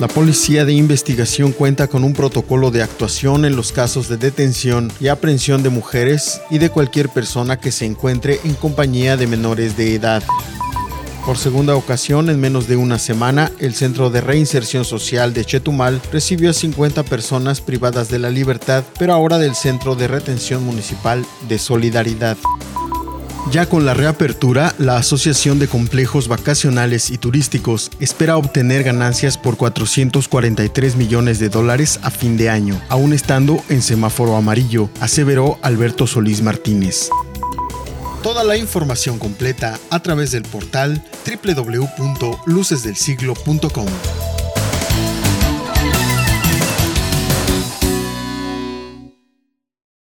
La Policía de Investigación cuenta con un protocolo de actuación en los casos de detención y aprehensión de mujeres y de cualquier persona que se encuentre en compañía de menores de edad. Por segunda ocasión, en menos de una semana, el Centro de Reinserción Social de Chetumal recibió a 50 personas privadas de la libertad, pero ahora del Centro de Retención Municipal de Solidaridad. Ya con la reapertura, la Asociación de Complejos Vacacionales y Turísticos espera obtener ganancias por 443 millones de dólares a fin de año, aún estando en semáforo amarillo, aseveró Alberto Solís Martínez. Toda la información completa a través del portal www.lucesdelsiglo.com.